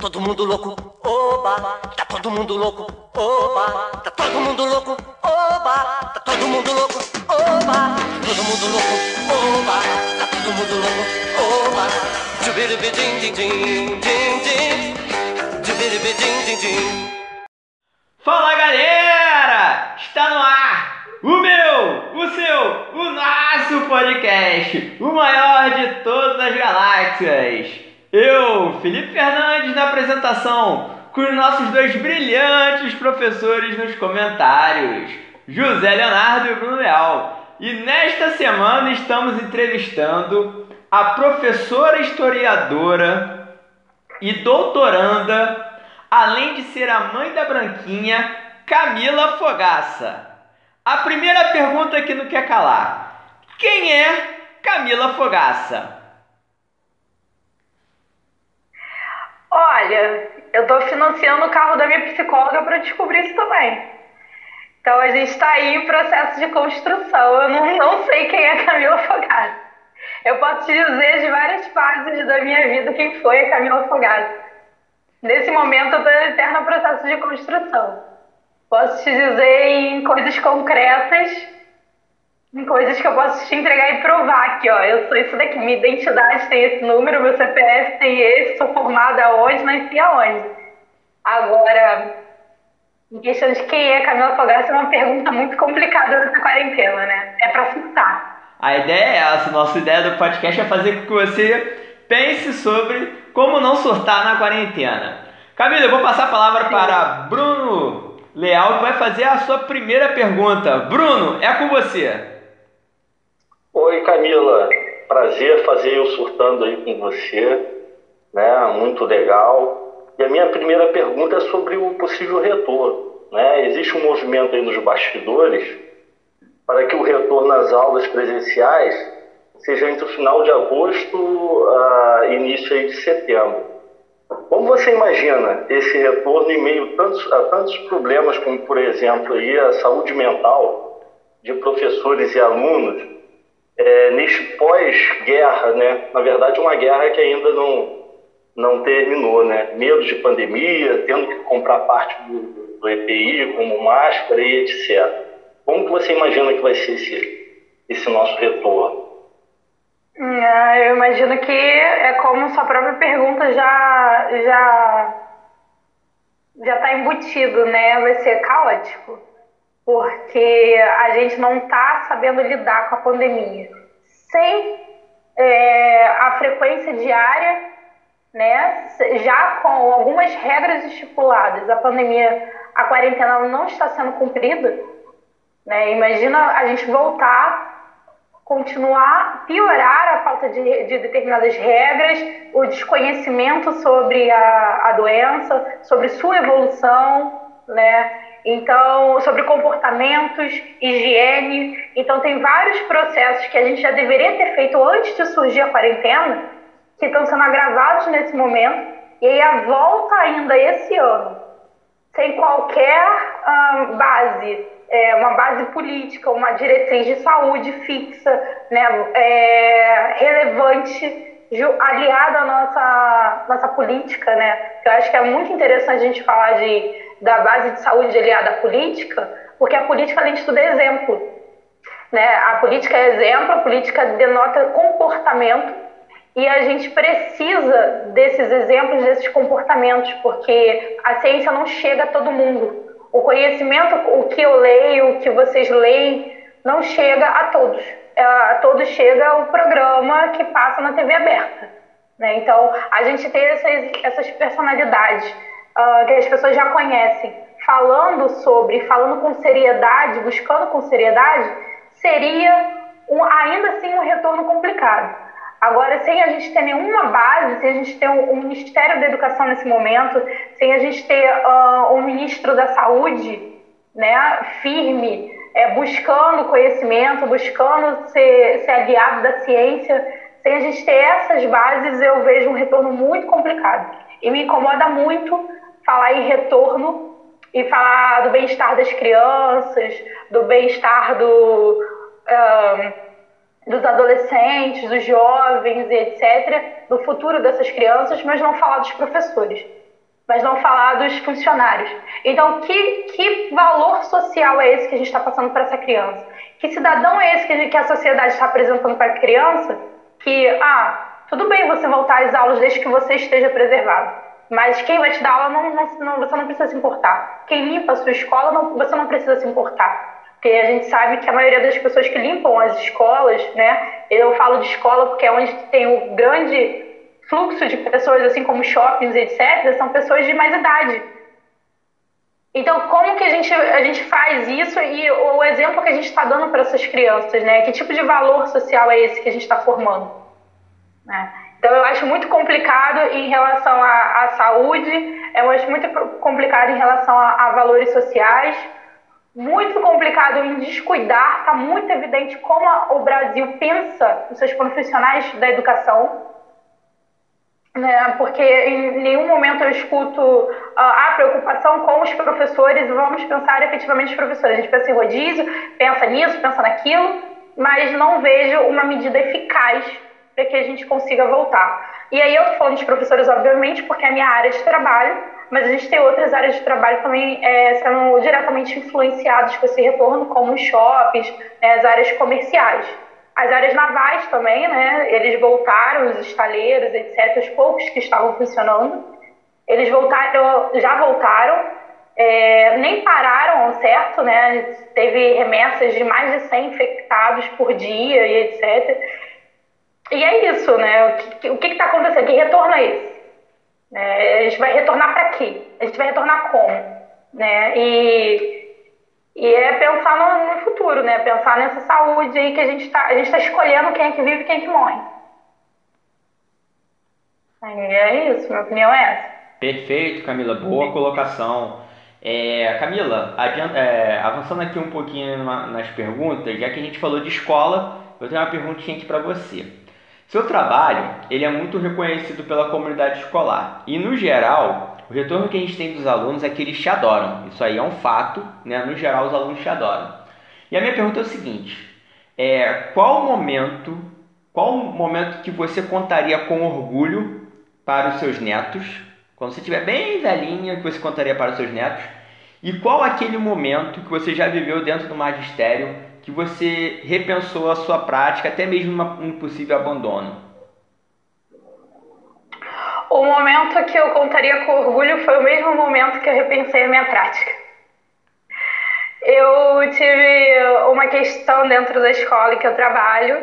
todo mundo louco, oba, tá todo mundo louco, oba, tá todo mundo louco, oba, tá todo mundo louco, oba, todo mundo louco, oba, tá todo mundo louco, oba, tchubiribi din din din din din, tchubiribi din din din. Fala galera! Está no ar o meu, o seu, o nosso podcast, o maior de todas as galáxias. Eu, Felipe Fernandes, na apresentação, com os nossos dois brilhantes professores nos comentários, José Leonardo e Bruno Leal. E nesta semana estamos entrevistando a professora historiadora e doutoranda, além de ser a mãe da Branquinha, Camila Fogaça. A primeira pergunta que não quer calar: quem é Camila Fogaça? Olha, eu estou financiando o carro da minha psicóloga para descobrir isso também. Então a gente está aí em processo de construção. Eu não, não sei quem é Camila Fogaça. Eu posso te dizer de várias fases da minha vida quem foi a Camila Fogaça. Nesse momento eu estou em eterno processo de construção. Posso te dizer em coisas concretas coisas que eu posso te entregar e provar aqui, ó. Eu sou isso daqui, minha identidade tem esse número, meu CPF tem esse, sou formada aonde, nasci aonde. Agora, em questão de quem é Camila Fogaça é uma pergunta muito complicada nessa quarentena, né? É pra surtar. A ideia é essa, nossa ideia do podcast é fazer com que você pense sobre como não surtar na quarentena. Camila, eu vou passar a palavra Sim. para Bruno Leal, que vai fazer a sua primeira pergunta. Bruno, é com você. Oi Camila, prazer fazer eu surtando aí com você, né? Muito legal. E a minha primeira pergunta é sobre o possível retorno. Né? Existe um movimento aí nos bastidores para que o retorno às aulas presenciais seja entre o final de agosto e início aí de setembro. Como você imagina esse retorno em meio a tantos, a tantos problemas como, por exemplo, aí a saúde mental de professores e alunos, é, neste pós-guerra, né? Na verdade, uma guerra que ainda não, não terminou, né? Medo de pandemia, tendo que comprar parte do, do EPI, como máscara e etc. Como que você imagina que vai ser esse, esse nosso retorno? Ah, eu imagino que é como sua própria pergunta já já já está embutido, né? Vai ser caótico porque a gente não está sabendo lidar com a pandemia. Sem é, a frequência diária, né, já com algumas regras estipuladas, a pandemia, a quarentena não está sendo cumprida. Né? Imagina a gente voltar, continuar, piorar a falta de, de determinadas regras, o desconhecimento sobre a, a doença, sobre sua evolução, né? Então, sobre comportamentos, higiene. Então, tem vários processos que a gente já deveria ter feito antes de surgir a quarentena, que estão sendo agravados nesse momento. E aí, a volta ainda esse ano, sem qualquer hum, base, é, uma base política, uma diretriz de saúde fixa, né, é, relevante, aliada à nossa, nossa política, né? Eu acho que é muito interessante a gente falar de da base de saúde aliada à política, porque a política, de tudo, é exemplo. Né? A política é exemplo, a política denota comportamento e a gente precisa desses exemplos, desses comportamentos, porque a ciência não chega a todo mundo. O conhecimento, o que eu leio, o que vocês leem, não chega a todos. É, a todos chega o programa que passa na TV aberta. Né? Então, a gente tem essas, essas personalidades uh, que as pessoas já conhecem, falando sobre, falando com seriedade, buscando com seriedade, seria um, ainda assim um retorno complicado. Agora, sem a gente ter nenhuma base, sem a gente ter um, um Ministério da Educação nesse momento, sem a gente ter uh, um Ministro da Saúde né, firme, é, buscando conhecimento, buscando ser, ser aliado da ciência, sem a gente ter essas bases, eu vejo um retorno muito complicado. E me incomoda muito falar em retorno e falar do bem-estar das crianças, do bem-estar do, um, dos adolescentes, dos jovens e etc., do futuro dessas crianças, mas não falar dos professores. mas não falar dos funcionários. Então, que, que valor social é esse que a gente está passando para essa criança? Que cidadão é esse que, que a sociedade está apresentando para a criança? Que, ah, tudo bem você voltar às aulas desde que você esteja preservado, mas quem vai te dar aula não, não, você não precisa se importar. Quem limpa a sua escola, não, você não precisa se importar. Porque a gente sabe que a maioria das pessoas que limpam as escolas, né? Eu falo de escola porque é onde tem o grande fluxo de pessoas, assim como shoppings, etc., são pessoas de mais idade. Então, como que a gente, a gente faz isso e o exemplo que a gente está dando para essas crianças, né? Que tipo de valor social é esse que a gente está formando? Né? Então, eu acho muito complicado em relação à, à, saúde, eu acho muito complicado em relação a, a valores sociais, muito complicado em descuidar, está muito evidente como a, o Brasil pensa os seus profissionais da educação, né, porque em nenhum momento eu escuto uh, a preocupação com os professores, vamos pensar efetivamente os professores. A gente pensa em rodízio, pensa nisso, pensa naquilo, mas não vejo uma medida eficaz para que a gente consiga voltar. E aí eu estou falando de professores, obviamente, porque é a minha área de trabalho, mas a gente tem outras áreas de trabalho também é, sendo diretamente influenciadas com esse retorno, como os shoppings, né, as áreas comerciais. As áreas navais também, né? Eles voltaram, os estaleiros, etc., os poucos que estavam funcionando. Eles voltaram, já voltaram, é, nem pararam certo, né? Teve remessas de mais de 100 infectados por dia e etc. E é isso, né? O que está acontecendo? Que retorno é esse? É, a gente vai retornar para quê? A gente vai retornar como? Né? E e é pensar no, no, futuro, né? Pensar nessa saúde aí que a gente está tá escolhendo quem é que vive e quem é que morre. É isso, minha opinião é essa. Perfeito, Camila. Boa colocação. É, Camila, adianta, é, avançando aqui um pouquinho nas perguntas, já que a gente falou de escola, eu tenho uma perguntinha aqui para você. Seu trabalho ele é muito reconhecido pela comunidade escolar e, no geral, o retorno que a gente tem dos alunos é que eles te adoram. Isso aí é um fato, né? No geral, os alunos te adoram. E a minha pergunta é o seguinte: é, qual momento, qual momento que você contaria com orgulho para os seus netos? Quando você estiver bem velhinha, que você contaria para os seus netos? E qual aquele momento que você já viveu dentro do magistério que você repensou a sua prática, até mesmo um possível abandono? O momento que eu contaria com orgulho foi o mesmo momento que eu repensei a minha prática. Eu tive uma questão dentro da escola que eu trabalho,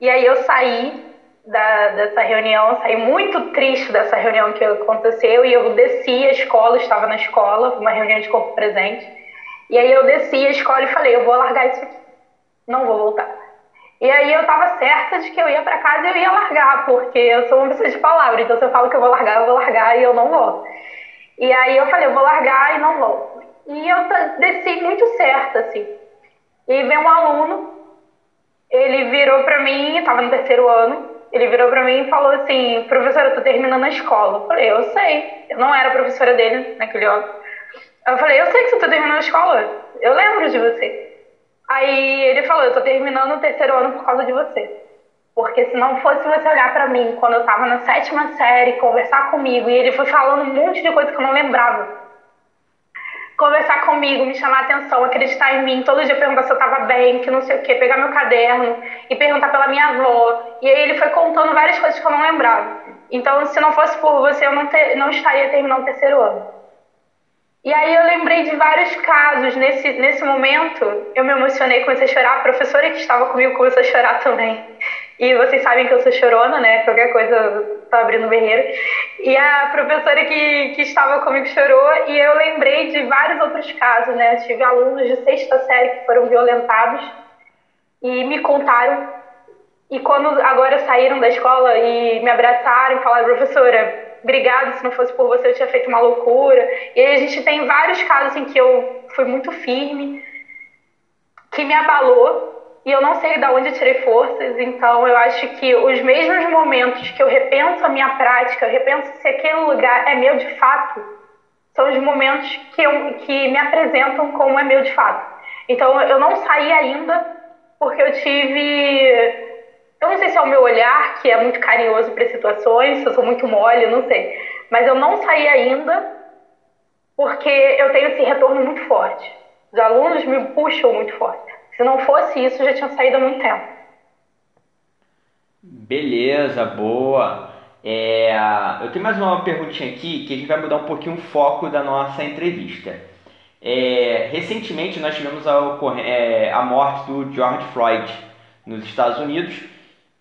e aí eu saí da, dessa reunião, saí muito triste dessa reunião que aconteceu, e eu desci a escola, estava na escola, uma reunião de corpo presente, e aí eu desci a escola e falei, eu vou largar isso aqui, não vou voltar. E aí eu tava certa de que eu ia para casa e eu ia largar, porque eu sou uma pessoa de palavra, então se eu falo que eu vou largar, eu vou largar e eu não vou. E aí eu falei, eu vou largar e não vou. E eu desci muito certa, assim. E veio um aluno, ele virou pra mim, tava no terceiro ano, ele virou pra mim e falou assim, professora, eu tô terminando a escola. Eu falei, eu sei, eu não era professora dele naquele ano. Eu falei, eu sei que você tá terminando a escola, eu lembro de você. Aí ele falou: Eu tô terminando o terceiro ano por causa de você. Porque se não fosse você olhar para mim quando eu tava na sétima série, conversar comigo, e ele foi falando um monte de coisa que eu não lembrava. Conversar comigo, me chamar atenção, acreditar em mim, todo dia perguntar se eu tava bem, que não sei o quê, pegar meu caderno e perguntar pela minha avó. E aí ele foi contando várias coisas que eu não lembrava. Então, se não fosse por você, eu não, ter, não estaria terminando o terceiro ano. E aí eu lembrei de vários casos. Nesse, nesse momento, eu me emocionei, comecei a chorar. A professora que estava comigo começou a chorar também. E vocês sabem que eu sou chorona, né? Qualquer coisa tá abrindo berreiro. E a professora que, que estava comigo chorou. E eu lembrei de vários outros casos, né? Eu tive alunos de sexta série que foram violentados e me contaram. E quando agora saíram da escola e me abraçaram e falaram, professora, obrigada, se não fosse por você eu tinha feito uma loucura. E a gente tem vários casos em que eu fui muito firme, que me abalou, e eu não sei de onde eu tirei forças, então eu acho que os mesmos momentos que eu repenso a minha prática, eu repenso se aquele lugar é meu de fato, são os momentos que, eu, que me apresentam como é meu de fato. Então eu não saí ainda porque eu tive eu não sei se é o meu olhar, que é muito carinhoso para situações, se eu sou muito mole, não sei. Mas eu não saí ainda porque eu tenho esse retorno muito forte. Os alunos me puxam muito forte. Se não fosse isso, eu já tinha saído há muito tempo. Beleza, boa. É, eu tenho mais uma perguntinha aqui que a gente vai mudar um pouquinho o foco da nossa entrevista. É, recentemente nós tivemos a, é, a morte do George Floyd nos Estados Unidos,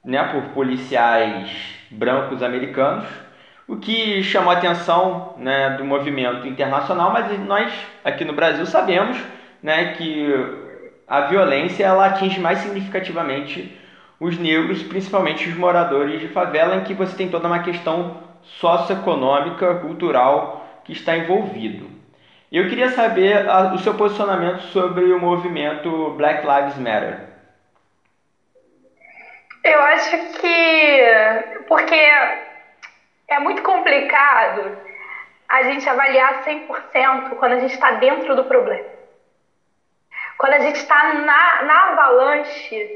né, por policiais brancos americanos, o que chamou a atenção né, do movimento internacional, mas nós aqui no Brasil sabemos né, que a violência ela atinge mais significativamente os negros, principalmente os moradores de favela, em que você tem toda uma questão socioeconômica, cultural que está envolvido. Eu queria saber a, o seu posicionamento sobre o movimento Black Lives Matter. Eu acho que porque é muito complicado a gente avaliar 100% quando a gente está dentro do problema. Quando a gente está na, na avalanche,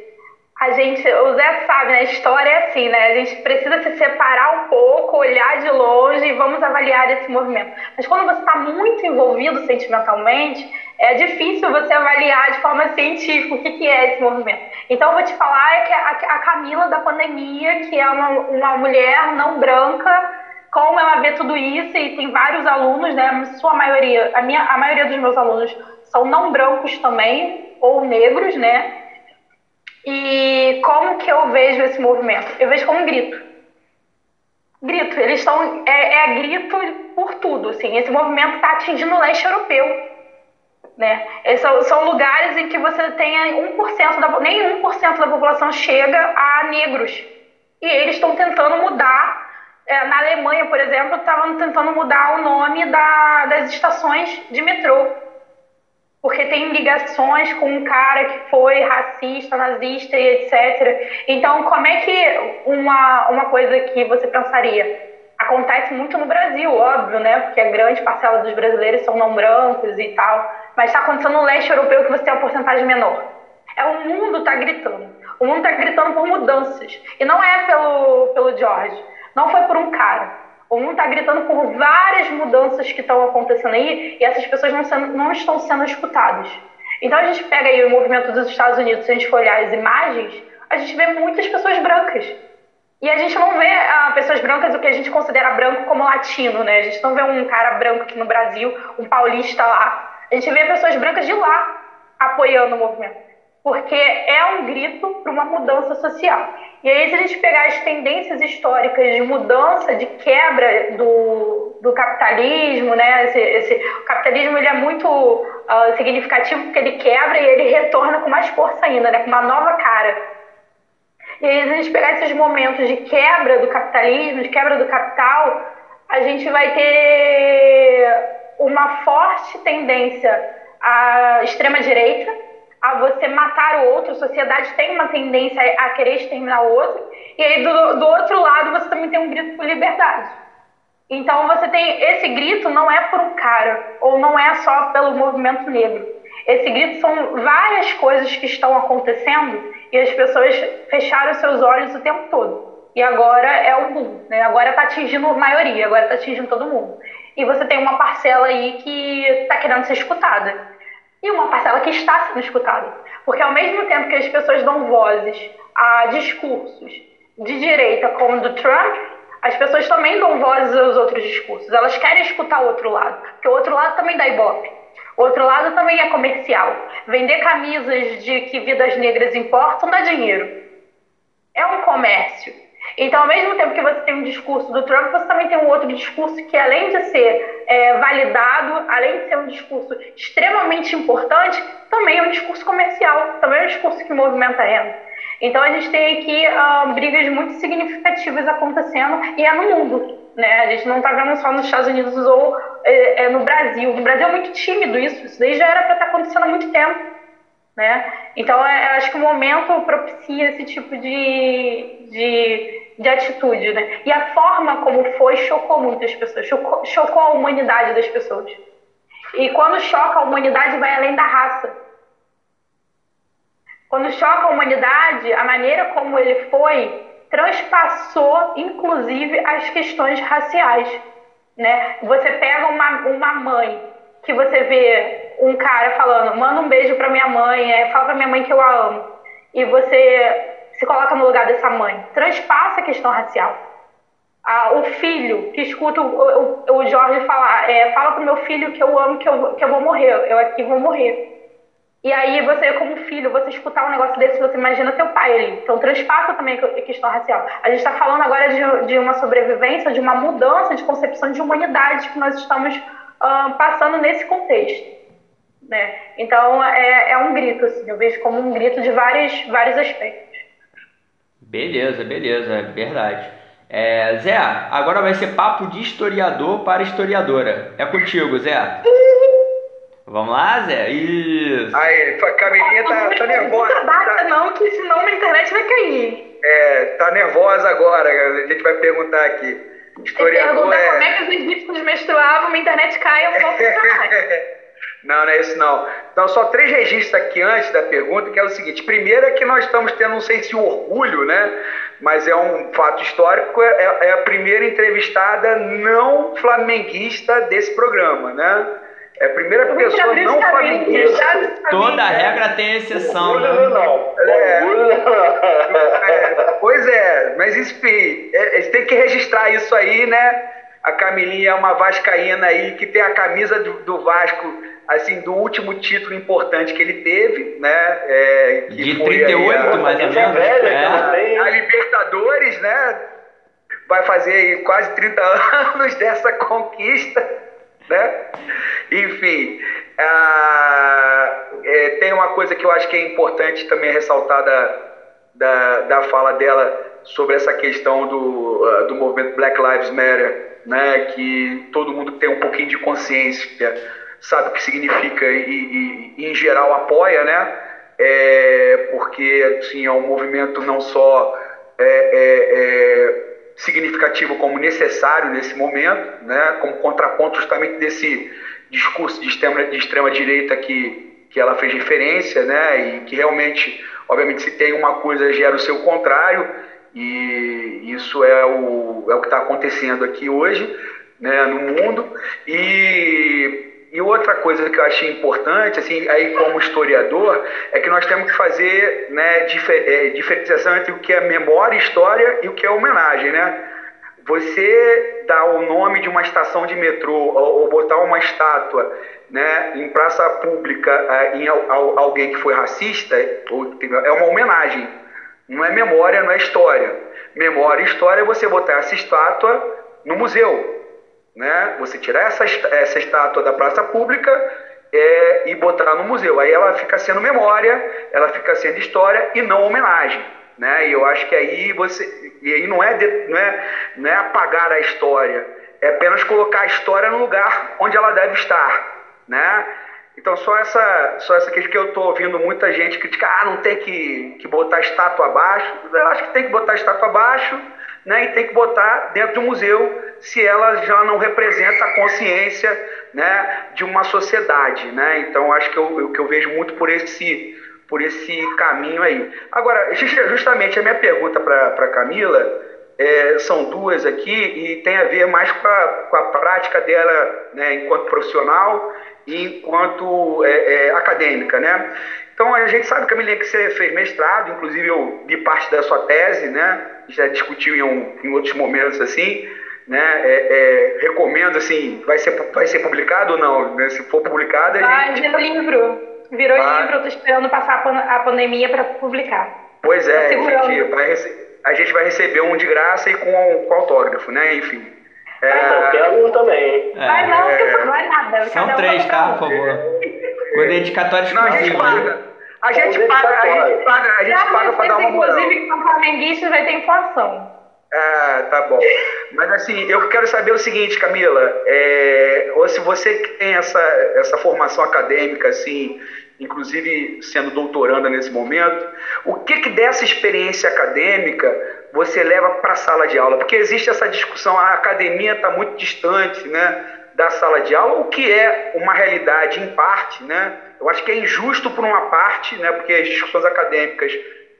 a gente, o Zé sabe, né? A história é assim, né? A gente precisa se separar um pouco, olhar de longe e vamos avaliar esse movimento. Mas quando você está muito envolvido sentimentalmente, é difícil você avaliar de forma científica o que, que é esse movimento. Então, eu vou te falar é que a, a Camila da pandemia, que é uma, uma mulher não branca, como ela vê tudo isso, e tem vários alunos, né? Sua maioria, a, minha, a maioria dos meus alunos são não brancos também, ou negros, né? E como que eu vejo esse movimento? Eu vejo como um grito. Grito, eles estão. É, é grito por tudo. Assim. Esse movimento está atingindo o leste europeu. Né? Esses são, são lugares em que você tem 1% da, nem 1% da população chega a negros. E eles estão tentando mudar. É, na Alemanha, por exemplo, estavam tentando mudar o nome da, das estações de metrô porque tem ligações com um cara que foi racista, nazista e etc. Então, como é que uma, uma coisa que você pensaria? Acontece muito no Brasil, óbvio, né? Porque a grande parcela dos brasileiros são não brancos e tal. Mas está acontecendo no leste europeu que você tem uma porcentagem menor. É o mundo está gritando. O mundo está gritando por mudanças. E não é pelo, pelo George. Não foi por um cara. O mundo está gritando por várias mudanças que estão acontecendo aí e essas pessoas não, sendo, não estão sendo escutadas. Então a gente pega aí o movimento dos Estados Unidos, se a gente for olhar as imagens, a gente vê muitas pessoas brancas. E a gente não vê ah, pessoas brancas o que a gente considera branco como latino, né? A gente não vê um cara branco aqui no Brasil, um paulista lá. A gente vê pessoas brancas de lá apoiando o movimento porque é um grito para uma mudança social. E aí, se a gente pegar as tendências históricas de mudança, de quebra do, do capitalismo, né? Esse, esse, o capitalismo ele é muito uh, significativo porque ele quebra e ele retorna com mais força ainda, né? com uma nova cara. E aí, se a gente pegar esses momentos de quebra do capitalismo, de quebra do capital, a gente vai ter uma forte tendência à extrema-direita, a você matar o outro, a sociedade tem uma tendência a querer exterminar o outro, e aí do, do outro lado você também tem um grito por liberdade. Então você tem esse grito não é por um cara, ou não é só pelo movimento negro. Esse grito são várias coisas que estão acontecendo e as pessoas fecharam seus olhos o tempo todo. E agora é o boom, né? Agora está atingindo a maioria, agora está atingindo todo mundo. E você tem uma parcela aí que está querendo ser escutada e uma parcela que está sendo escutada. Porque ao mesmo tempo que as pessoas dão vozes a discursos de direita como o do Trump, as pessoas também dão vozes aos outros discursos. Elas querem escutar o outro lado, porque o outro lado também dá ibope. O outro lado também é comercial. Vender camisas de que vidas negras importam dá dinheiro. É um comércio. Então, ao mesmo tempo que você tem um discurso do Trump, você também tem um outro discurso que, além de ser é, validado, além de ser um discurso extremamente importante, também é um discurso comercial, também é um discurso que movimenta a renda. Então, a gente tem aqui uh, brigas muito significativas acontecendo e é no mundo. Né? A gente não está vendo só nos Estados Unidos ou é, é no Brasil. No Brasil é muito tímido isso, isso daí já era para estar tá acontecendo há muito tempo. Né? Então, é, eu acho que o momento propicia esse tipo de, de, de atitude. Né? E a forma como foi chocou muitas pessoas, chocou, chocou a humanidade das pessoas. E quando choca a humanidade, vai além da raça. Quando choca a humanidade, a maneira como ele foi transpassou, inclusive, as questões raciais. né? Você pega uma, uma mãe que você vê um cara falando, manda um beijo para minha mãe, é, fala para minha mãe que eu a amo, e você se coloca no lugar dessa mãe, transpassa a questão racial. Ah, o filho que escuta o, o, o Jorge falar, é, fala pro meu filho que eu amo, que eu, que eu vou morrer, eu aqui vou morrer. E aí você, como filho, você escutar um negócio desse, você imagina teu pai ali. Então transpassa também a questão racial. A gente está falando agora de, de, uma sobrevivência, de uma mudança de concepção de humanidade que nós estamos uh, passando nesse contexto. Né? Então é, é um grito, assim, eu vejo como um grito de vários, vários aspectos. Beleza, beleza, é verdade. É, Zé, agora vai ser papo de historiador para historiadora. É contigo, Zé. Vamos lá, Zé? Isso. Aí, a Camilinha tá, tá nervosa. Não tá... não, que senão a internet vai cair. É, tá nervosa agora. A gente vai perguntar aqui. Historiador é... como é que os egípcios menstruavam, a internet cai, eu não vou. Não, não é isso não. Então, só três registros aqui antes da pergunta, que é o seguinte. Primeiro é que nós estamos tendo, não sei se orgulho, né? Mas é um fato histórico, é, é a primeira entrevistada não flamenguista desse programa, né? É a primeira pessoa não flamenguista. Toda regra tem exceção, né? Não, é, é, pois é, mas enfim, é, tem que registrar isso aí, né? A Camilinha é uma vascaína aí que tem a camisa do, do Vasco, assim, do último título importante que ele teve, né? É, que De 38, a, mais ou menos. É. A Libertadores, né? Vai fazer quase 30 anos dessa conquista, né? Enfim, é, tem uma coisa que eu acho que é importante também ressaltar da, da, da fala dela sobre essa questão do, uh, do movimento Black Lives Matter, né, que todo mundo tem um pouquinho de consciência, sabe o que significa e, e, e em geral apoia, né? É, porque assim, é um movimento não só é, é, é, significativo como necessário nesse momento, né, como contraponto justamente desse discurso de extrema, de extrema direita que, que ela fez referência, né, e que realmente, obviamente, se tem uma coisa gera o seu contrário, e isso é o, é o que está acontecendo aqui hoje né, no mundo. E, e outra coisa que eu achei importante, assim, aí como historiador, é que nós temos que fazer né, difer, é, diferenciação entre o que é memória, história e o que é homenagem. Né? Você dar o nome de uma estação de metrô ou, ou botar uma estátua né, em praça pública é, em alguém que foi racista é uma homenagem não é memória, não é história. Memória e história é você botar essa estátua no museu. Né? Você tirar essa, essa estátua da praça pública é, e botar no museu. Aí ela fica sendo memória, ela fica sendo história e não homenagem. Né? E eu acho que aí você. E aí não é, de, não, é, não é apagar a história, é apenas colocar a história no lugar onde ela deve estar. Né? Então, só essa, só essa questão que eu estou ouvindo muita gente criticar, ah, não tem que, que botar estátua abaixo. Eu acho que tem que botar estátua abaixo né, e tem que botar dentro do museu se ela já não representa a consciência né, de uma sociedade. Né? Então, acho que eu, que eu vejo muito por esse, por esse caminho aí. Agora, justamente a minha pergunta para Camila é, são duas aqui e tem a ver mais com a, com a prática dela né, enquanto profissional enquanto é, é, acadêmica, né? Então a gente sabe, Camilinha, que você fez mestrado, inclusive eu vi parte da sua tese, né? Já discutiu em, um, em outros momentos assim, né? É, é, recomendo assim, vai ser vai ser publicado ou não? Né? Se for publicado, a ah, gente. Virou livro, virou ah. livro. Eu tô esperando passar a pandemia para publicar. Pois é, a gente, vai, a gente vai receber um de graça e com, com autógrafo, né? Enfim. É... Ah, eu quero um também. É. Vai não, porque não é nada. São três, tá? Por favor. Com dedicatório exclusivo. Não, a gente paga. A gente paga, a gente paga, a gente paga pra dar uma moral. Inclusive, que flamenguista vai ter inflação. Ah, tá bom. Mas assim, eu quero saber o seguinte, Camila, é, ou se você tem essa, essa formação acadêmica, assim, inclusive sendo doutoranda nesse momento, o que, que dessa experiência acadêmica você leva para a sala de aula? Porque existe essa discussão, a academia está muito distante né, da sala de aula, o que é uma realidade em parte. Né? Eu acho que é injusto por uma parte, né, porque as discussões acadêmicas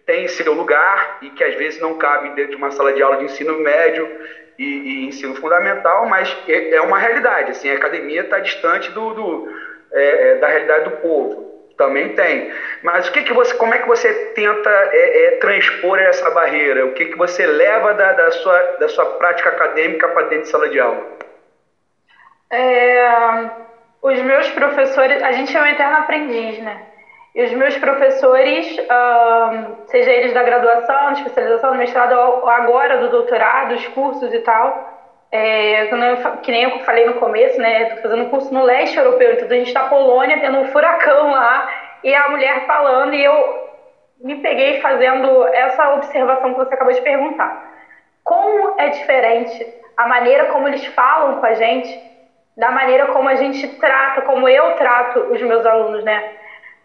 tem seu lugar e que às vezes não cabe dentro de uma sala de aula de ensino médio e, e ensino fundamental, mas é, é, uma realidade. Assim, a academia está distante do, do é, é, da realidade do povo. Também tem. Mas o que, que você, como é que você tenta é, é, transpor essa barreira? O que, que você leva da, da, sua, da sua prática acadêmica para dentro de sala de aula? É, os meus professores, a gente é um eterno aprendiz, né? E os meus professores, seja eles da graduação, de especialização, do mestrado, ou agora do doutorado, os cursos e tal, é, que nem eu falei no começo, né? Estou fazendo um curso no leste europeu, então a gente na Polônia, tendo um furacão lá, e a mulher falando, e eu me peguei fazendo essa observação que você acabou de perguntar. Como é diferente a maneira como eles falam com a gente, da maneira como a gente trata, como eu trato os meus alunos, né?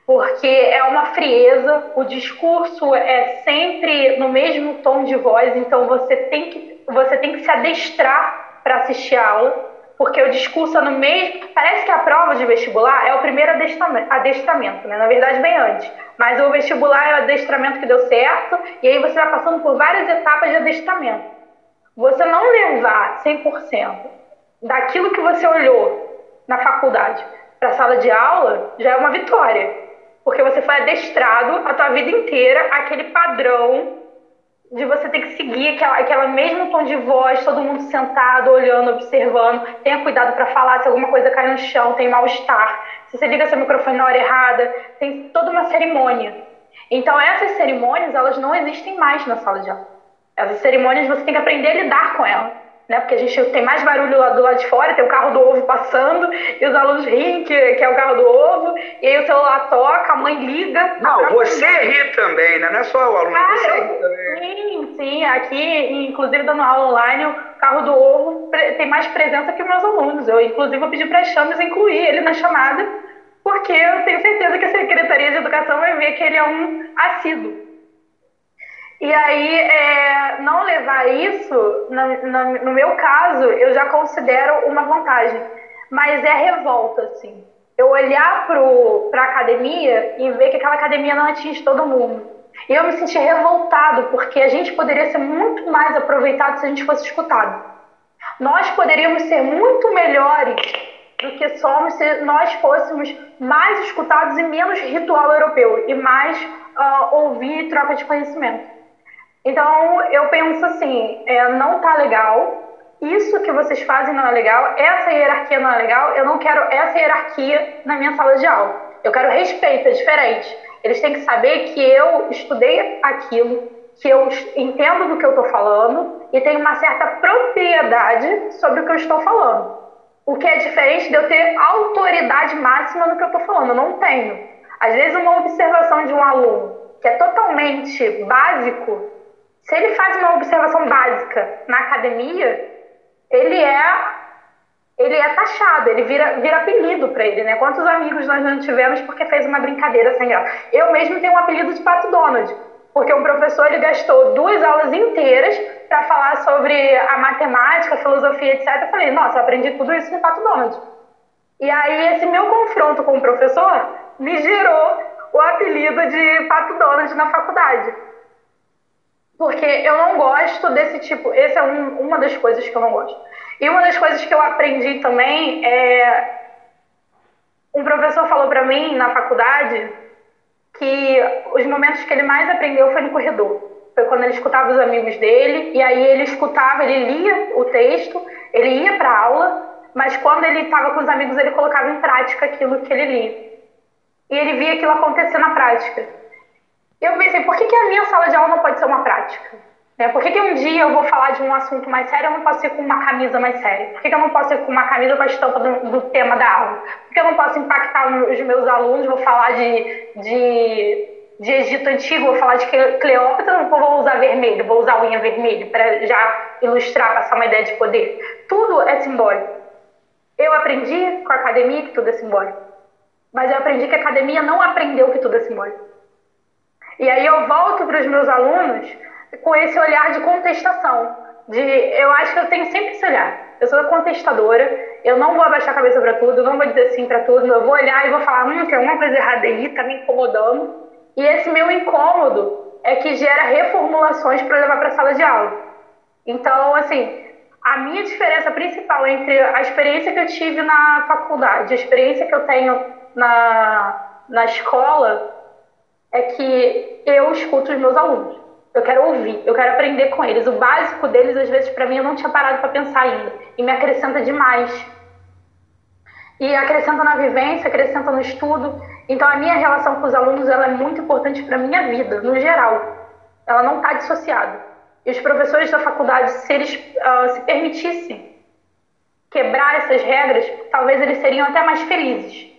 Porque é uma frieza, o discurso é sempre no mesmo tom de voz, então você tem que você tem que se adestrar para assistir a aula, porque o discurso é no mesmo. Parece que a prova de vestibular é o primeiro adestramento, né? Na verdade, bem antes. Mas o vestibular é o adestramento que deu certo, e aí você vai passando por várias etapas de adestramento. Você não levar 100% daquilo que você olhou na faculdade para a sala de aula já é uma vitória. Porque você foi adestrado a tua vida inteira aquele padrão de você ter que seguir aquela, aquela mesmo tom de voz, todo mundo sentado, olhando, observando. Tenha cuidado para falar se alguma coisa cai no chão, tem mal-estar. Se você liga seu microfone na hora errada, tem toda uma cerimônia. Então essas cerimônias, elas não existem mais na sala de aula. Essas cerimônias você tem que aprender a lidar com elas né? Porque a gente tem mais barulho lá do lado de fora, tem o carro do ovo passando, e os alunos riem que, que é o carro do ovo, e aí o celular toca, a mãe liga. Não, você ri também, né? Não é só o aluno, ah, você ri também. Sim, sim. Aqui, inclusive dando aula online, o carro do ovo tem mais presença que meus alunos. Eu, inclusive, vou pedir para as chamas incluir ele na chamada, porque eu tenho certeza que a Secretaria de Educação vai ver que ele é um assíduo. E aí, é, não levar isso, no meu caso, eu já considero uma vantagem. Mas é revolta, assim. Eu olhar para a academia e ver que aquela academia não atinge todo mundo. E eu me senti revoltado, porque a gente poderia ser muito mais aproveitado se a gente fosse escutado. Nós poderíamos ser muito melhores do que somos se nós fôssemos mais escutados e menos ritual europeu, e mais uh, ouvir troca de conhecimento. Então, eu penso assim, é, não tá legal, isso que vocês fazem não é legal, essa hierarquia não é legal, eu não quero essa hierarquia na minha sala de aula. Eu quero respeito, é diferente. Eles têm que saber que eu estudei aquilo, que eu entendo do que eu estou falando e tenho uma certa propriedade sobre o que eu estou falando. O que é diferente de eu ter autoridade máxima no que eu estou falando. Eu não tenho. Às vezes, uma observação de um aluno que é totalmente básico, se ele faz uma observação básica na academia, ele é ele é taxado, ele vira, vira apelido para ele, né? Quantos amigos nós não tivemos porque fez uma brincadeira sem graça? Eu mesmo tenho um apelido de Pato Donald, porque um professor ele gastou duas aulas inteiras para falar sobre a matemática, a filosofia, etc. Eu falei, nossa, eu aprendi tudo isso no Pato Donald. E aí esse meu confronto com o professor me gerou o apelido de Pato Donald na faculdade. Porque eu não gosto desse tipo. Essa é um, uma das coisas que eu não gosto. E uma das coisas que eu aprendi também é. Um professor falou para mim na faculdade que os momentos que ele mais aprendeu foi no corredor. Foi quando ele escutava os amigos dele, e aí ele escutava, ele lia o texto, ele ia para aula, mas quando ele estava com os amigos, ele colocava em prática aquilo que ele lia. E ele via aquilo acontecer na prática. Eu pensei, por que, que a minha sala de aula não pode ser uma prática? É, por que, que um dia eu vou falar de um assunto mais sério, eu não posso ir com uma camisa mais séria? Por que, que eu não posso ir com uma camisa com a estampa do, do, tema da aula? Por que eu não posso impactar os meus alunos? Vou falar de, de, de Egito Antigo, vou falar de Cleópatra, não vou usar vermelho, vou usar unha vermelha para já ilustrar, passar uma ideia de poder. Tudo é simbólico. Eu aprendi com a academia que tudo é simbólico. Mas eu aprendi que a academia não aprendeu que tudo é simbólico. E aí eu volto para os meus alunos com esse olhar de contestação. De, eu acho que eu tenho sempre esse olhar. Eu sou contestadora, eu não vou abaixar a cabeça para tudo, não vou dizer sim para tudo, eu vou olhar e vou falar, hum, tem alguma coisa errada aí, tá me incomodando. E esse meu incômodo é que gera reformulações para levar para a sala de aula. Então, assim, a minha diferença principal entre a experiência que eu tive na faculdade, a experiência que eu tenho na, na escola, é que eu escuto os meus alunos. Eu quero ouvir, eu quero aprender com eles. O básico deles, às vezes, para mim, eu não tinha parado para pensar ainda. E me acrescenta demais. E acrescenta na vivência, acrescenta no estudo. Então, a minha relação com os alunos ela é muito importante para a minha vida, no geral. Ela não está dissociada. E os professores da faculdade, se eles uh, se permitissem quebrar essas regras, talvez eles seriam até mais felizes,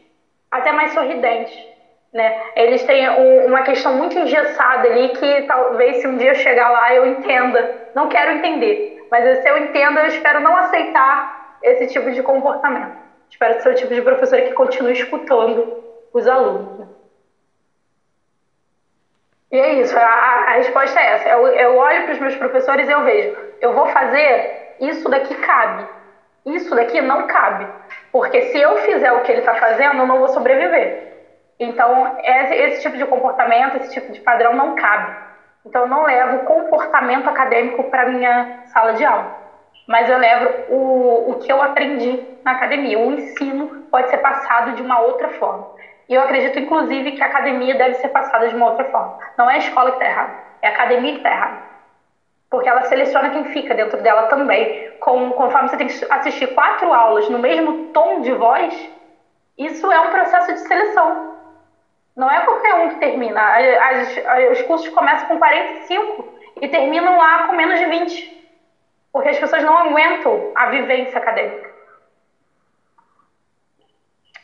até mais sorridentes. Né? Eles têm um, uma questão muito engessada ali que talvez se um dia eu chegar lá eu entenda. Não quero entender, mas se eu entendo, eu espero não aceitar esse tipo de comportamento. Espero ser o tipo de professor que continue escutando os alunos. Né? E é isso, a, a resposta é essa. Eu, eu olho para os meus professores e eu vejo, eu vou fazer, isso daqui cabe. Isso daqui não cabe. Porque se eu fizer o que ele está fazendo, eu não vou sobreviver. Então, esse, tipo de comportamento, esse tipo de padrão não cabe. Então, eu não levo comportamento acadêmico para minha sala de aula. Mas eu levo o, o que eu aprendi na academia. O ensino pode ser passado de uma outra forma. E eu acredito, inclusive, que a academia deve ser passada de uma outra forma. Não é a escola que está errada, é a academia que está errada. Porque ela seleciona quem fica dentro dela também. Com, conforme você tem que assistir quatro aulas no mesmo tom de voz, isso é um processo de seleção. Não é qualquer um que termina. As, as, os cursos começam com 45 e terminam lá com menos de 20. Porque as pessoas não aguentam a vivência acadêmica.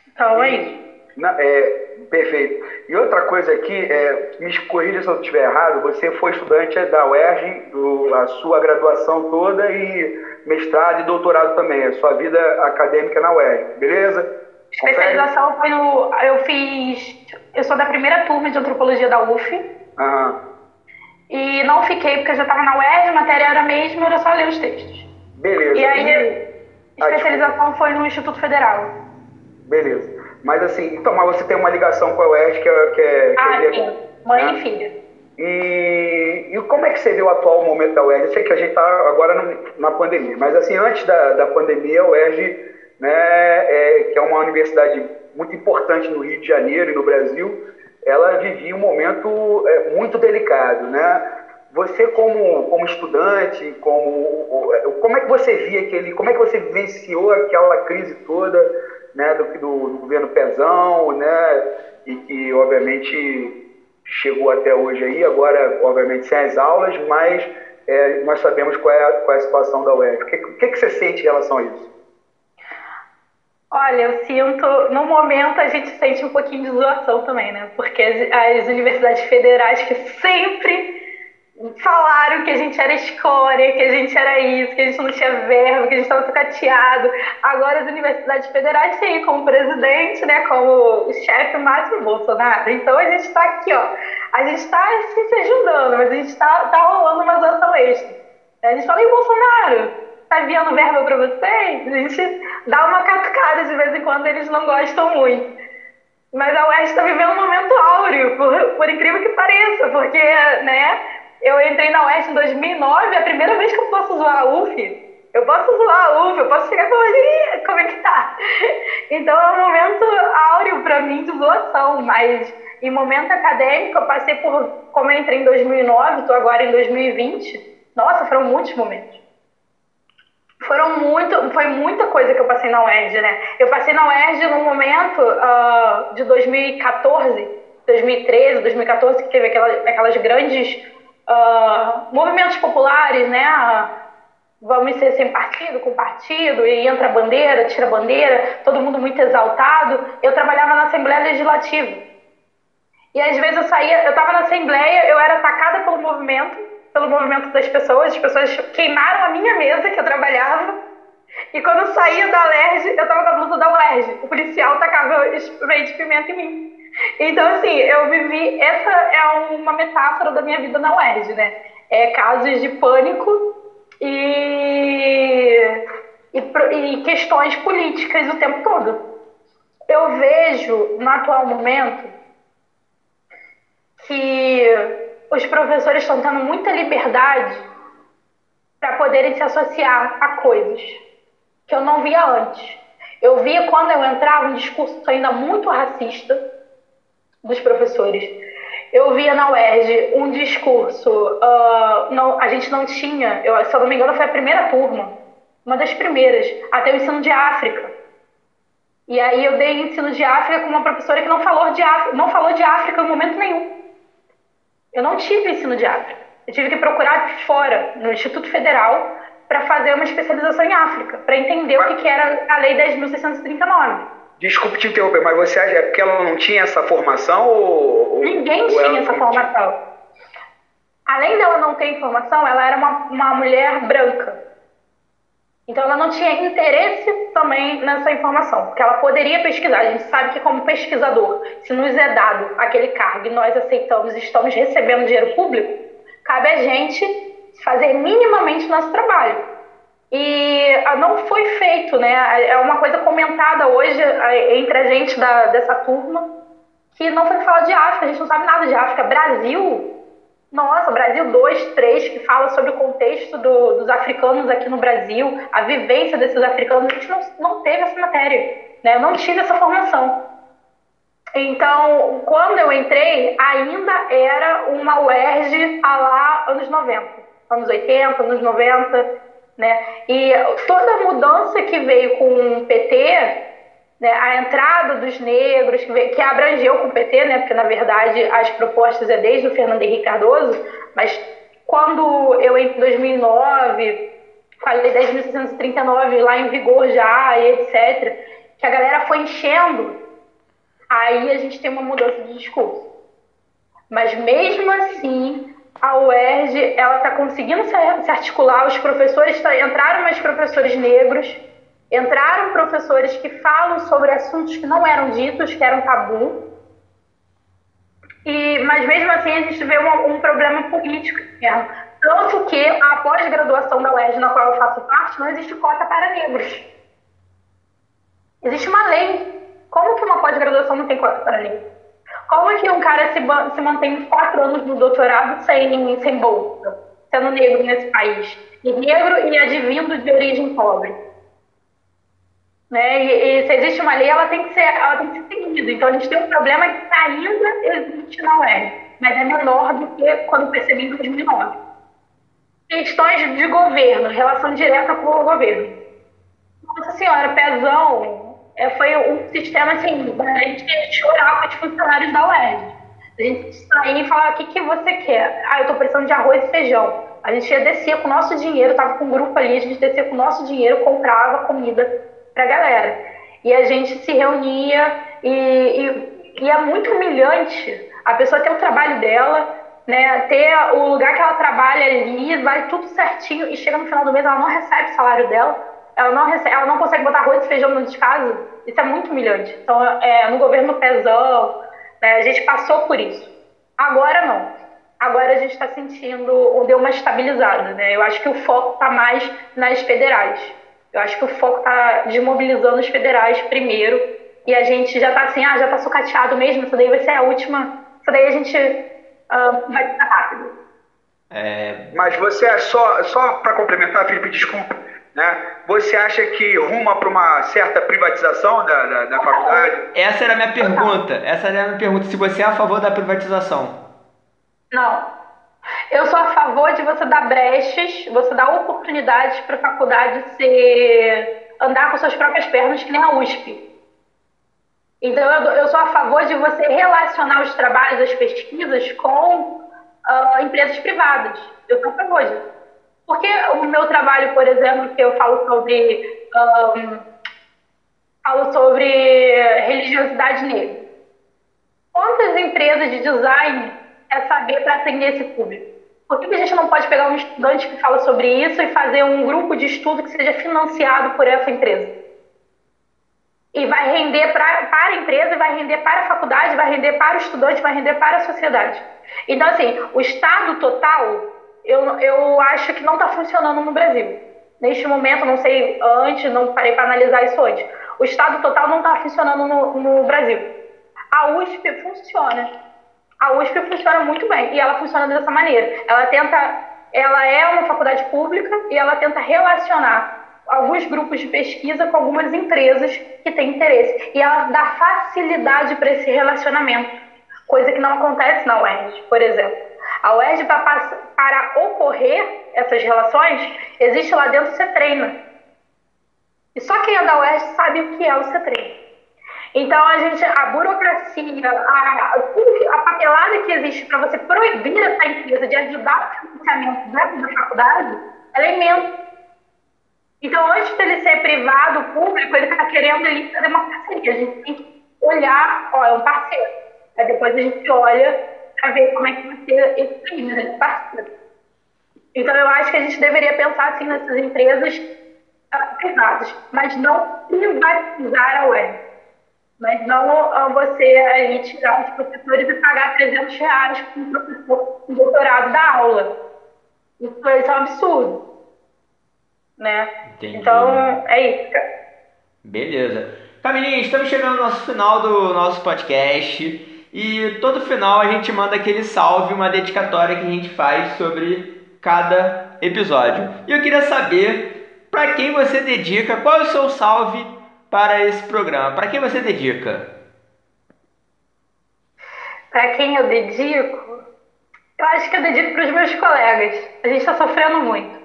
Então é isso. É, perfeito. E outra coisa aqui, é, me corrija se eu estiver errado, você foi estudante da UERJ, do, a sua graduação toda e mestrado e doutorado também, a sua vida acadêmica na UERJ, beleza? Especialização foi no. Eu fiz. Eu sou da primeira turma de antropologia da UF. Aham. E não fiquei porque eu já estava na UERJ, a matéria era a mesma, era só ler os textos. Beleza. E aí, a ah, especialização foi no Instituto Federal. Beleza. Mas assim, então, mas você tem uma ligação com a UERJ que é. Que é ah, que é, sim. Mãe né? e filha. E, e como é que você vê o atual momento da UERJ? Eu sei que a gente está agora no, na pandemia, mas assim, antes da, da pandemia, a UERJ né, é, que é uma universidade muito importante no Rio de Janeiro e no Brasil, ela vivia um momento é, muito delicado, né? Você como, como estudante, como como é que você via aquele, como é que você vivenciou aquela crise toda, né, do, do, do governo Pezão, né, e que obviamente chegou até hoje aí, agora obviamente sem as aulas, mas é, nós sabemos qual é, a, qual é a situação da UERJ. O que, que, que você sente em relação a isso? Olha, eu sinto, no momento a gente sente um pouquinho de zoação também, né? Porque as, as universidades federais que sempre falaram que a gente era escória, que a gente era isso, que a gente não tinha verba, que a gente estava sucateado. Agora as universidades federais têm como presidente, né, como chefe máximo Bolsonaro. Então a gente está aqui, ó. A gente está se ajudando, mas a gente está tá rolando uma zoação extra. A gente fala, e Bolsonaro? Tá enviando verba para vocês, a gente dá uma catucada de vez em quando, eles não gostam muito. Mas a UERJ está vivendo um momento áureo, por, por incrível que pareça, porque, né, eu entrei na UERJ em 2009, é a primeira vez que eu posso zoar a UF. Eu posso zoar a UF, eu posso chegar e falar, como é que tá? Então é um momento áureo para mim de zoação, mas em momento acadêmico eu passei por, como eu entrei em 2009, estou agora em 2020, nossa, foram muitos momentos foram muito, foi muita coisa que eu passei na UERJ, né? Eu passei na UERJ num momento uh, de 2014, 2013, 2014, que teve aquelas, aquelas grandes uh, movimentos populares, né? Vamos ser sem partido, com partido, e entra bandeira, tira bandeira, todo mundo muito exaltado. Eu trabalhava na Assembleia Legislativa. E às vezes eu saía, eu estava na Assembleia, eu era atacada pelo movimento, pelo movimento das pessoas, as pessoas queimaram a minha mesa que eu trabalhava. E quando eu saía da LERJ, eu tava com a blusa da UERJ. O policial tacava spray de pimenta em mim. Então, assim, eu vivi. Essa é uma metáfora da minha vida na UERJ, né? É casos de pânico e, e, e questões políticas o tempo todo. Eu vejo, no atual momento, que os professores estão tendo muita liberdade para poderem se associar a coisas que eu não via antes. Eu via quando eu entrava um discurso ainda muito racista dos professores. Eu via na UERJ um discurso, uh, não, a gente não tinha, eu, se eu não me engano, foi a primeira turma, uma das primeiras, até o ensino de África. E aí eu dei ensino de África com uma professora que não falou de África, não falou de África em momento nenhum. Eu não tive ensino de África. Eu tive que procurar fora, no Instituto Federal, para fazer uma especialização em África, para entender mas... o que, que era a Lei 10.639. Desculpe te interromper, mas você acha é porque ela não tinha essa formação ou. Ninguém ou tinha essa formação. Tinha? Além dela não ter informação, ela era uma, uma mulher branca. Então ela não tinha interesse também nessa informação, porque ela poderia pesquisar. A gente sabe que como pesquisador, se nos é dado aquele cargo e nós aceitamos estamos recebendo dinheiro público, cabe a gente fazer minimamente nosso trabalho. E ah, não foi feito, né? É uma coisa comentada hoje entre a gente da, dessa turma, que não foi falado de África, a gente não sabe nada de África. Brasil, nossa, Brasil 2, 3, que fala sobre o contexto do, dos africanos aqui no Brasil, a vivência desses africanos, a gente não, não teve essa matéria, né? Eu não tive essa formação. Então, quando eu entrei, ainda era uma UERJ a lá anos 90, anos 80, anos 90, né? E toda a mudança que veio com o PT, né, a entrada dos negros, que, abrangeu com o PT, né, porque na verdade as propostas é desde o Fernando Henrique Cardoso, mas quando eu em 2009, com a Lei 10.639 lá em vigor já e etc., que a galera foi enchendo aí a gente tem uma mudança de discurso. Mas mesmo assim, a UERJ ela está conseguindo se articular, os professores entraram mais professores negros, entraram professores que falam sobre assuntos que não eram ditos, que eram tabu. E, mas mesmo assim a gente vê um, um problema político. Tanto que a pós-graduação da UERJ, na qual eu faço parte, não existe cota para negros. Existe uma lei como que uma pós-graduação não tem cota para negro? Como que um cara se, se mantém quatro anos no doutorado sem, sem bolsa, sendo negro nesse país? E negro e advindo de origem pobre. Né? E, e, se existe uma lei, ela tem que ser, ela tem que ser seguida. Então a gente tem um problema que ainda existe na UERJ, mas é menor do que quando percebi em 2009. Questões de governo, relação direta com o governo. Nossa senhora, pezão, é, foi um sistema assim, a gente chorar com os funcionários da UERJ. A gente sair e falar, o que, que você quer? Ah, eu estou precisando de arroz e feijão. A gente ia descer com o nosso dinheiro, tava com um grupo ali, a gente descia com o nosso dinheiro, comprava comida pra galera. E a gente se reunia e, e, e é muito humilhante a pessoa ter o trabalho dela, né, ter o lugar que ela trabalha ali, vai tudo certinho e chega no final do mês ela não recebe o salário dela ela não, recebe, ela não consegue botar arroz e feijão no descaso, isso é muito humilhante. Então, é, no governo Pezão, né, a gente passou por isso. Agora não. Agora a gente está sentindo, deu uma estabilizada, né? Eu acho que o foco está mais nas federais. Eu acho que o foco está desmobilizando os federais primeiro. E a gente já está assim, ah, já está sucateado mesmo, isso daí vai ser a última. Isso daí a gente uh, vai ficar rápido. É... Mas você, é só, só para complementar, Felipe, desculpa. Né? Você acha que ruma para uma certa privatização da, da, da, faculdade? Essa era a minha pergunta. Essa era a minha pergunta. Se você é a favor da privatização? Não. Eu sou a favor de você dar brechas, você dar oportunidades para a faculdade ser, andar com suas próprias pernas, que nem a USP. Então, eu, eu sou a favor de você relacionar os trabalhos, as pesquisas com uh, empresas privadas. Eu sou a favor disso. Porque o meu trabalho, por exemplo, que eu falo sobre um, falo sobre religiosidade negra. Quantas empresas de design é saber para atender esse público? Por que a gente não pode pegar um estudante que fala sobre isso e fazer um grupo de estudo que seja financiado por essa empresa? E vai render pra, para a empresa, vai render para a faculdade, vai render para o estudante, vai render para a sociedade. Então, assim, o Estado total eu, eu acho que não está funcionando no Brasil. Neste momento, não sei antes, não parei para analisar isso antes. O Estado total não está funcionando no, no Brasil. A USP funciona. A USP funciona muito bem e ela funciona dessa maneira. Ela tenta, ela é uma faculdade pública e ela tenta relacionar alguns grupos de pesquisa com algumas empresas que têm interesse e ela dá facilidade para esse relacionamento, coisa que não acontece na UERJ, por exemplo. A UERJ, para ocorrer essas relações, existe lá dentro o CETREINA. E só quem é da UERJ sabe o que é o CETREINA. Então, a gente, a burocracia, a, a papelada que existe para você proibir essa empresa de ajudar o financiamento dentro da faculdade, ela é imensa. Então, antes dele ser privado, público, ele está querendo ali fazer uma parceria. A gente tem que olhar, ó, é um parceiro. Aí depois a gente olha para ver como é que vai ser esse crime, né, parceiro. Então, eu acho que a gente deveria pensar assim nessas empresas uh, privadas, mas não privatizar a web. Mas não você aí tirar os professores e pagar 300 reais para um professor um doutorado da aula. Isso, isso é um absurdo. Né? Entendi. Então, é isso, cara. Beleza. Camilinha, estamos chegando no nosso final do nosso podcast. E todo final a gente manda aquele salve, uma dedicatória que a gente faz sobre cada episódio. E eu queria saber para quem você dedica, qual é o seu salve para esse programa? Para quem você dedica? Para quem eu dedico? Eu acho que eu dedico para os meus colegas. A gente está sofrendo muito.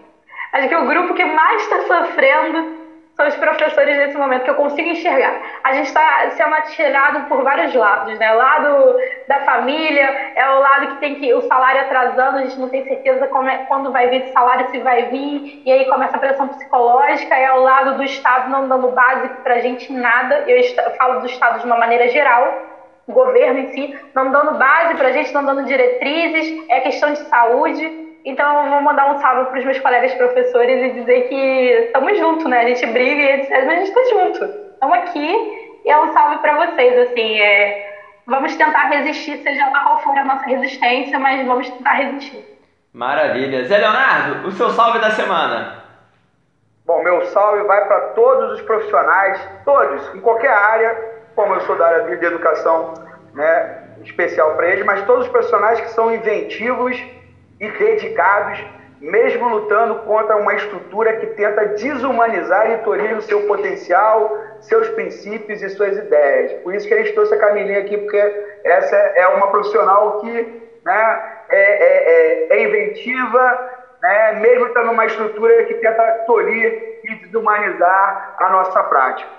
Acho que o grupo que mais está sofrendo são os professores nesse momento, que eu consigo enxergar. A gente está sendo atirado por vários lados, né? O lado da família, é o lado que tem que o salário atrasando, a gente não tem certeza é, quando vai vir esse salário, se vai vir, e aí começa a pressão psicológica, é o lado do Estado não dando básico para a gente nada, eu falo do Estado de uma maneira geral, o governo em si, não dando base para a gente, não dando diretrizes, é questão de saúde, então, eu vou mandar um salve para os meus colegas professores e dizer que estamos juntos, né? A gente briga e etc, mas a gente está junto. Estamos aqui e é um salve para vocês, assim. É... Vamos tentar resistir, seja lá qual for a nossa resistência, mas vamos tentar resistir. Maravilha. Zé Leonardo, o seu salve da semana. Bom, meu salve vai para todos os profissionais, todos, em qualquer área, como eu sou da área de educação, né, especial para eles, mas todos os profissionais que são inventivos e dedicados, mesmo lutando contra uma estrutura que tenta desumanizar e tolir o seu potencial, seus princípios e suas ideias. Por isso que a gente trouxe a Camilinha aqui, porque essa é uma profissional que né, é, é, é, é inventiva, né, mesmo estando numa estrutura que tenta tolir e desumanizar a nossa prática.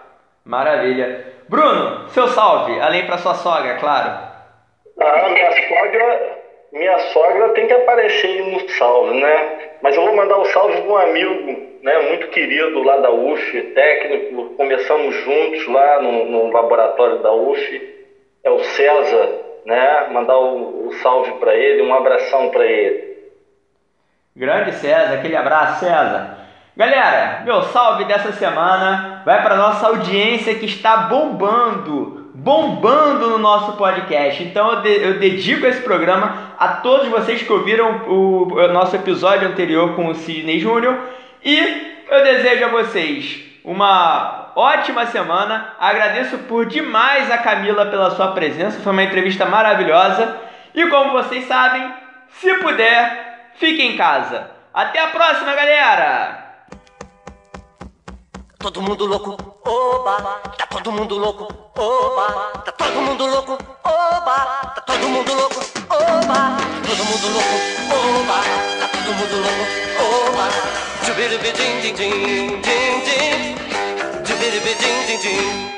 Maravilha. Bruno, seu salve, além para sua sogra, claro. Ah, minha sogra minha sogra tem que aparecer no salve, né? Mas eu vou mandar o um salve para um amigo, né, muito querido lá da UF, técnico. Começamos juntos lá no, no laboratório da UF. É o César, né? Mandar o, o salve para ele, um abração para ele. Grande César, aquele abraço, César. Galera, meu salve dessa semana vai para nossa audiência que está bombando bombando no nosso podcast. Então eu, de, eu, dedico esse programa a todos vocês que ouviram o nosso episódio anterior com o Sidney Júnior e eu desejo a vocês uma ótima semana. Agradeço por demais a Camila pela sua presença, foi uma entrevista maravilhosa. E como vocês sabem, se puder, fique em casa. Até a próxima, galera! Todo mundo louco, oba, tá todo mundo louco, oba, tá todo mundo louco, oba, tá todo mundo louco, oba, todo mundo louco, oba, tá todo mundo louco, oba, jubiribi din din din din din, jubiribi din din din.